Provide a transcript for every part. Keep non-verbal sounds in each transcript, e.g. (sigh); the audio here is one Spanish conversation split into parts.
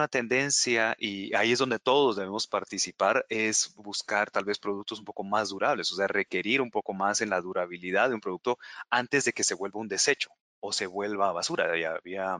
una tendencia, y ahí es donde todos debemos participar, es buscar tal vez productos un poco más durables, o sea, requerir un poco más en la durabilidad de un producto antes de que se vuelva un desecho o se vuelva basura. Ya había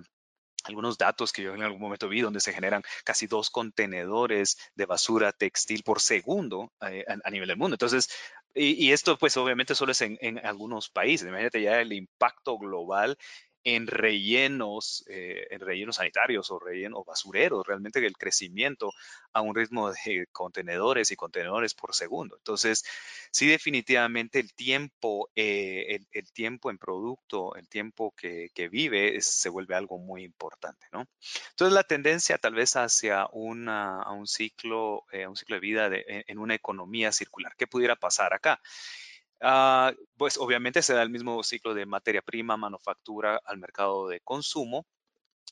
algunos datos que yo en algún momento vi donde se generan casi dos contenedores de basura textil por segundo eh, a, nivel del mundo. Entonces, y, esto pues obviamente solo es en, en, algunos países. Imagínate ya el impacto global en rellenos, eh, en rellenos sanitarios o rellenos basureros, realmente el crecimiento a un ritmo de contenedores y contenedores por segundo. Entonces, sí, definitivamente el tiempo, eh, el, tiempo en producto, el tiempo que, vive se vuelve algo muy importante, ¿no? Entonces, la tendencia tal vez hacia una, a un ciclo, eh, un ciclo de vida en una economía circular. ¿Qué pudiera pasar acá? Ah, pues obviamente se da el mismo ciclo de materia prima, manufactura al mercado de consumo,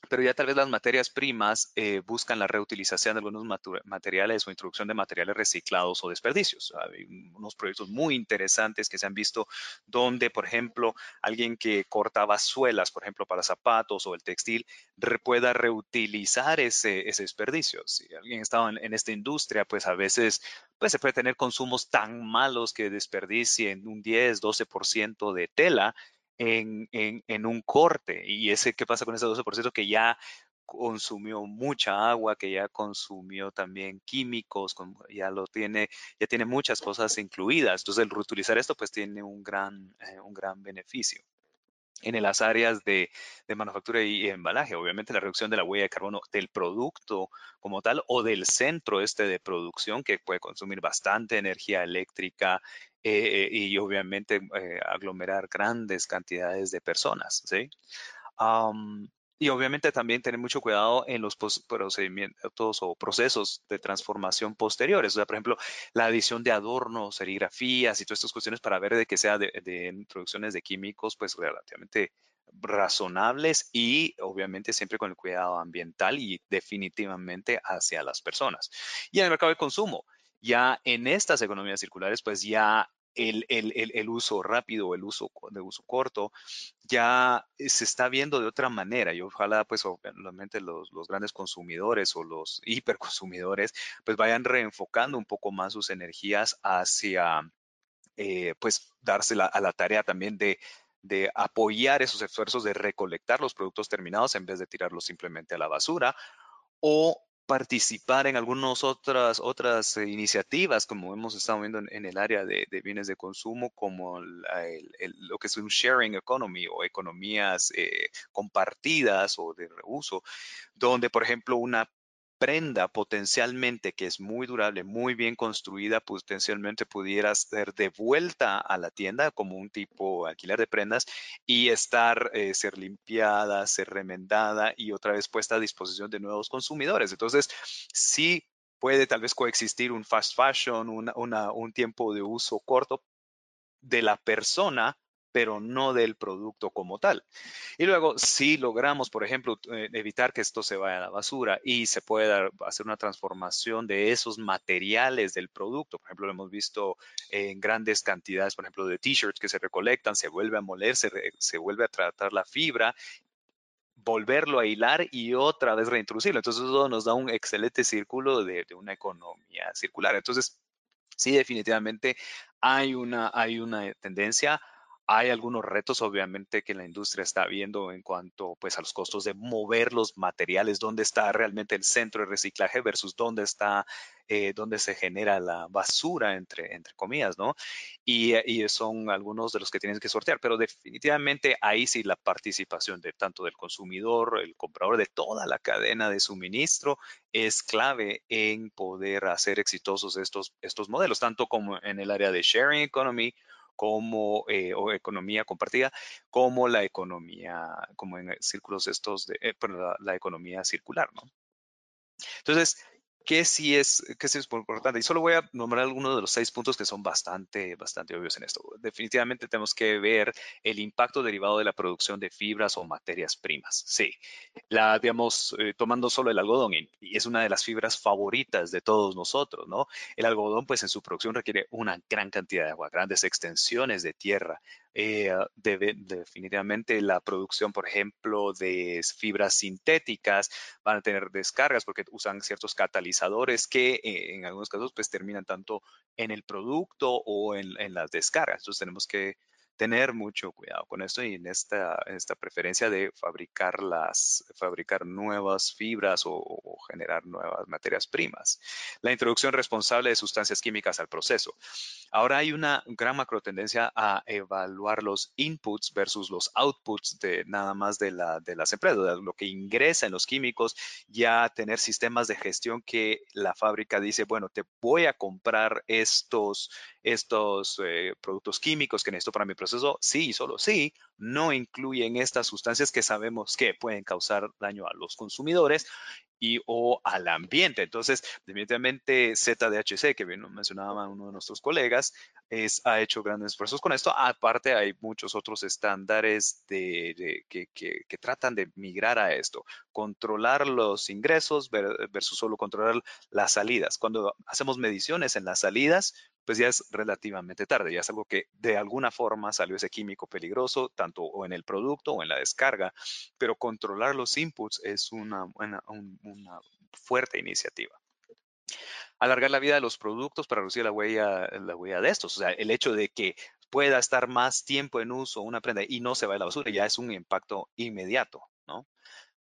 pero ya tal vez las materias primas eh, buscan la reutilización de algunos materiales o introducción de materiales reciclados o desperdicios. Hay unos proyectos muy interesantes que se han visto donde, por ejemplo, alguien que cortaba suelas, por ejemplo, para zapatos o el textil, pueda reutilizar ese, desperdicio. Si alguien estaba en, en, esta industria, pues a veces pues, se puede tener consumos tan malos que desperdicien un 10, 12% de tela en, un corte. Y ese, ¿qué pasa con ese 12% que ya consumió mucha agua, que ya consumió también químicos, ya lo tiene, ya tiene muchas cosas incluidas. Entonces, el reutilizar esto, pues tiene un gran, eh, un gran beneficio en las áreas de, manufactura y embalaje. Obviamente la reducción de la huella de carbono del producto como tal o del centro este de producción que puede consumir bastante energía eléctrica eh, y obviamente eh, aglomerar grandes cantidades de personas. ¿sí? Y obviamente también tener mucho cuidado en los procedimientos o procesos de transformación posteriores. O sea, por ejemplo, la adición de adornos, serigrafías y todas estas cuestiones para ver de que sea de, introducciones de químicos, pues relativamente razonables y obviamente siempre con el cuidado ambiental y definitivamente hacia las personas. Y en el mercado de consumo, ya en estas economías circulares, pues ya el, uso rápido el uso de uso corto ya se está viendo de otra manera y ojalá pues obviamente los, grandes consumidores o los (laughs) hiperconsumidores pues vayan reenfocando un poco más sus energías hacia eh, pues darse a la tarea también de, de apoyar esos esfuerzos de recolectar los productos terminados en vez de tirarlos simplemente a la basura o participar en algunas otras, otras eh, iniciativas, como hemos estado viendo en, el área de, bienes de consumo, como lo que es un sharing economy o economías eh, compartidas o de reuso, donde, por ejemplo, una prenda potencialmente que es muy durable, muy bien construida, potencialmente pudiera ser devuelta a la tienda como un tipo alquiler de prendas y estar, eh, ser limpiada, ser remendada y otra vez puesta a disposición de nuevos consumidores. Entonces, sí puede tal vez coexistir un fast fashion, un tiempo de uso corto de la persona pero no del producto como tal. Y luego, si logramos, por ejemplo, eh, evitar que esto se vaya a la basura y se pueda hacer una transformación de esos materiales del producto, por ejemplo, lo hemos visto en grandes cantidades, por ejemplo, de t-shirts que se recolectan, se vuelve a moler, se, vuelve a tratar la fibra volverlo a hilar y otra vez reintroducirlo. Entonces eso nos da un excelente círculo de, de, una economía circular. Entonces, sí, definitivamente hay una, hay una tendencia hay algunos retos, obviamente, que la industria está viendo en cuanto pues, a los costos de mover los materiales, dónde está realmente el centro de reciclaje versus dónde está, eh, dónde se genera la basura, entre, entre comillas, ¿no? Y, y, son algunos de los que tienen que sortear, pero definitivamente ahí sí la participación de tanto del consumidor, el comprador, de toda la cadena de suministro es clave en poder hacer exitosos estos, estos modelos, tanto como en el área de sharing economy, como eh, o economía compartida, como la economía, como en círculos estos de, eh, la, economía circular, ¿no? Entonces, ¿Qué sí es, qué sí es importante? Y solo voy a nombrar algunos de los seis puntos que son bastante, bastante obvios en esto. Definitivamente tenemos que ver el impacto derivado de la producción de fibras o materias primas. Sí, la, digamos, eh, tomando solo el algodón, y, es una de las fibras favoritas de todos nosotros, ¿no? El algodón, pues en su producción requiere una gran cantidad de agua, grandes extensiones de tierra, eh, definitivamente la producción, por ejemplo, de fibras sintéticas van a tener descargas porque usan ciertos catalizadores que eh, en algunos casos pues terminan tanto en el producto o en, en las descargas. Entonces tenemos que tener mucho cuidado con esto y en esta, esta preferencia de fabricar, las, fabricar nuevas fibras o, generar nuevas materias primas. La introducción responsable de sustancias químicas al proceso. Ahora hay una gran macro tendencia a evaluar los inputs versus los outputs de nada más de, la, de las empresas, lo que ingresa en los químicos, ya tener sistemas de gestión que la fábrica dice, bueno, te voy a comprar estos, estos eh, productos químicos que necesito para mi proceso, sí, solo sí, no incluyen estas sustancias que sabemos que pueden causar daño a los consumidores y o al ambiente. Entonces, definitivamente ZDHC, que bien mencionaba uno de nuestros colegas, es, ha hecho grandes esfuerzos con esto. Aparte, hay muchos otros estándares de, que, que, tratan de migrar a esto, controlar los ingresos versus solo controlar las salidas. Cuando hacemos mediciones en las salidas, pues ya es relativamente tarde, ya es algo que de alguna forma salió ese químico peligroso, tanto o en el producto o en la descarga, pero controlar los inputs es una, una, fuerte iniciativa alargar la vida de los productos para reducir la huella, la huella de estos. O sea, el hecho de que pueda estar más tiempo en uso una prenda y no se va a la basura ya es un impacto inmediato, ¿no?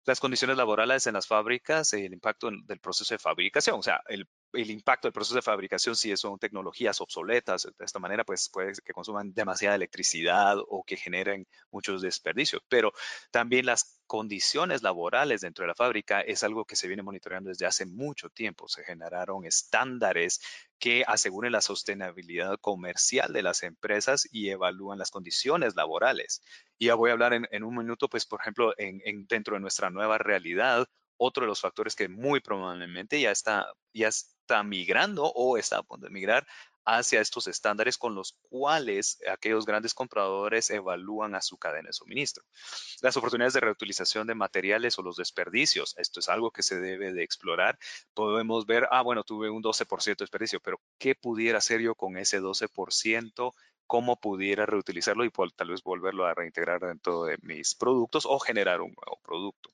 Las condiciones laborales en las fábricas, el impacto del proceso de fabricación, o sea, el el impacto del proceso de fabricación, si son tecnologías obsoletas, de esta manera, pues puede que consuman demasiada electricidad o que generen muchos desperdicios. Pero también las condiciones laborales dentro de la fábrica es algo que se viene monitoreando desde hace mucho tiempo. Se generaron estándares que aseguren la sostenibilidad comercial de las empresas y evalúan las condiciones laborales. Y ya voy a hablar en, un minuto, pues, por ejemplo, en, dentro de nuestra nueva realidad, otro de los factores que muy probablemente ya está, ya está migrando o está a punto de migrar hacia estos estándares con los cuales aquellos grandes compradores evalúan a su cadena de suministro. Las oportunidades de reutilización de materiales o los desperdicios, esto es algo que se debe de explorar. Podemos ver, ah, bueno, tuve un 12% de desperdicio, pero ¿qué pudiera hacer yo con ese 12%? ¿Cómo pudiera reutilizarlo y tal vez volverlo a reintegrar dentro de mis productos o generar un nuevo producto?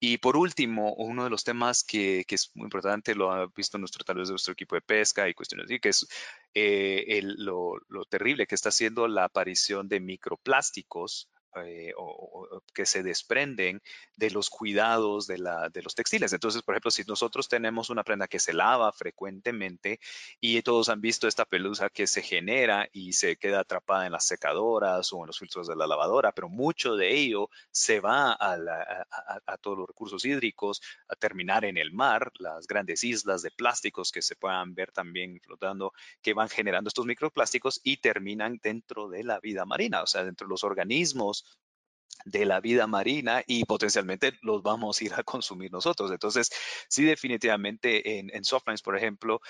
Y por último, uno de los temas que, es muy importante, lo ha visto nuestro, tal vez nuestro equipo de pesca y cuestiones así, que es eh, lo, lo, terrible que está haciendo la aparición de microplásticos eh, que se desprenden de los cuidados de, la, de los textiles. Entonces, por ejemplo, si nosotros tenemos una prenda que se lava frecuentemente y todos han visto esta pelusa que se genera y se queda atrapada en las secadoras o en los filtros de la lavadora, pero mucho de ello se va a, a todos los recursos hídricos, a terminar en el mar, las grandes islas de plásticos que se puedan ver también flotando, que van generando estos microplásticos y terminan dentro de la vida marina, o sea, dentro de los organismos de la vida marina y potencialmente los vamos a ir a consumir nosotros. Entonces, sí, definitivamente en, Softlines, por ejemplo,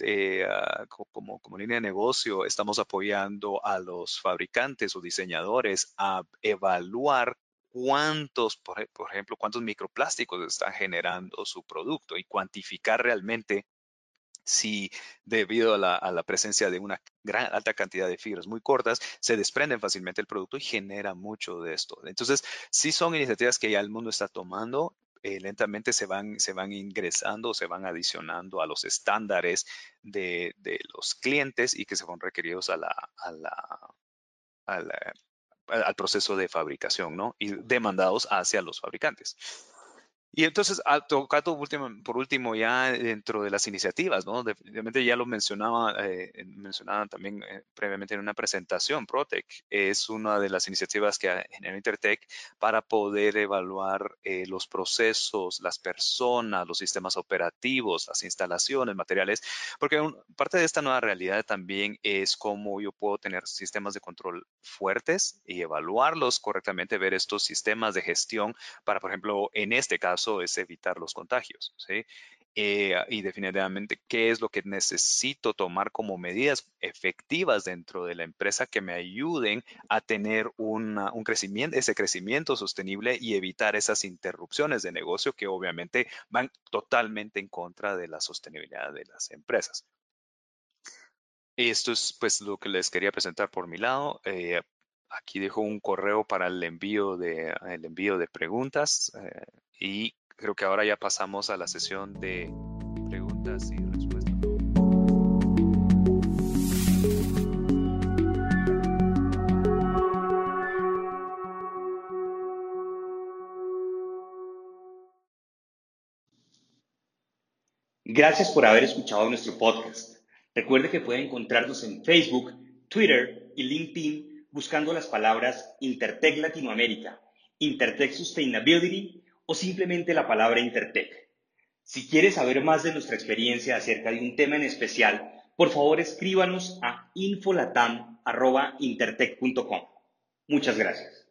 eh, ah, como, como línea de negocio, estamos apoyando a los fabricantes o diseñadores a evaluar cuántos, por ejemplo, cuántos microplásticos están generando su producto y cuantificar realmente si debido a la, presencia de una gran alta cantidad de fibras muy cortas, se desprenden fácilmente el producto y genera mucho de esto. Entonces, sí son iniciativas que ya el mundo está tomando. Eh, lentamente se van, se van ingresando, se van adicionando a los estándares de, los clientes y que se van requeridos a la, al proceso de fabricación, ¿no? Y demandados hacia los fabricantes. Y entonces, tocando por último ya dentro de las iniciativas, ¿no? Definitivamente ya lo mencionaba, eh, mencionaban también eh, previamente en una presentación, Protec es una de las iniciativas que genera Intertech para poder evaluar eh, los procesos, las personas, los sistemas operativos, las instalaciones, materiales, porque parte de esta nueva realidad también es cómo yo puedo tener sistemas de control fuertes y evaluarlos correctamente, ver estos sistemas de gestión para, por ejemplo, en este caso, es evitar los contagios. ¿sí? eh, y definitivamente qué es lo que necesito tomar como medidas efectivas dentro de la empresa que me ayuden a tener un crecimiento, ese crecimiento sostenible y evitar esas interrupciones de negocio que obviamente van totalmente en contra de la sostenibilidad de las empresas. Esto es pues lo que les quería presentar por mi lado. Eh, aquí dejo un correo para el envío de, el envío de preguntas eh, y creo que ahora ya pasamos a la sesión de preguntas y respuestas. Gracias por haber escuchado nuestro podcast. Recuerde que puede encontrarnos en Facebook, Twitter y LinkedIn buscando las palabras Intertech Latinoamérica, Intertech Sustainability o simplemente la palabra Intertech. Si quiere saber más de nuestra experiencia acerca de un tema en especial, por favor escríbanos a infolatam.intertech.com. Muchas gracias.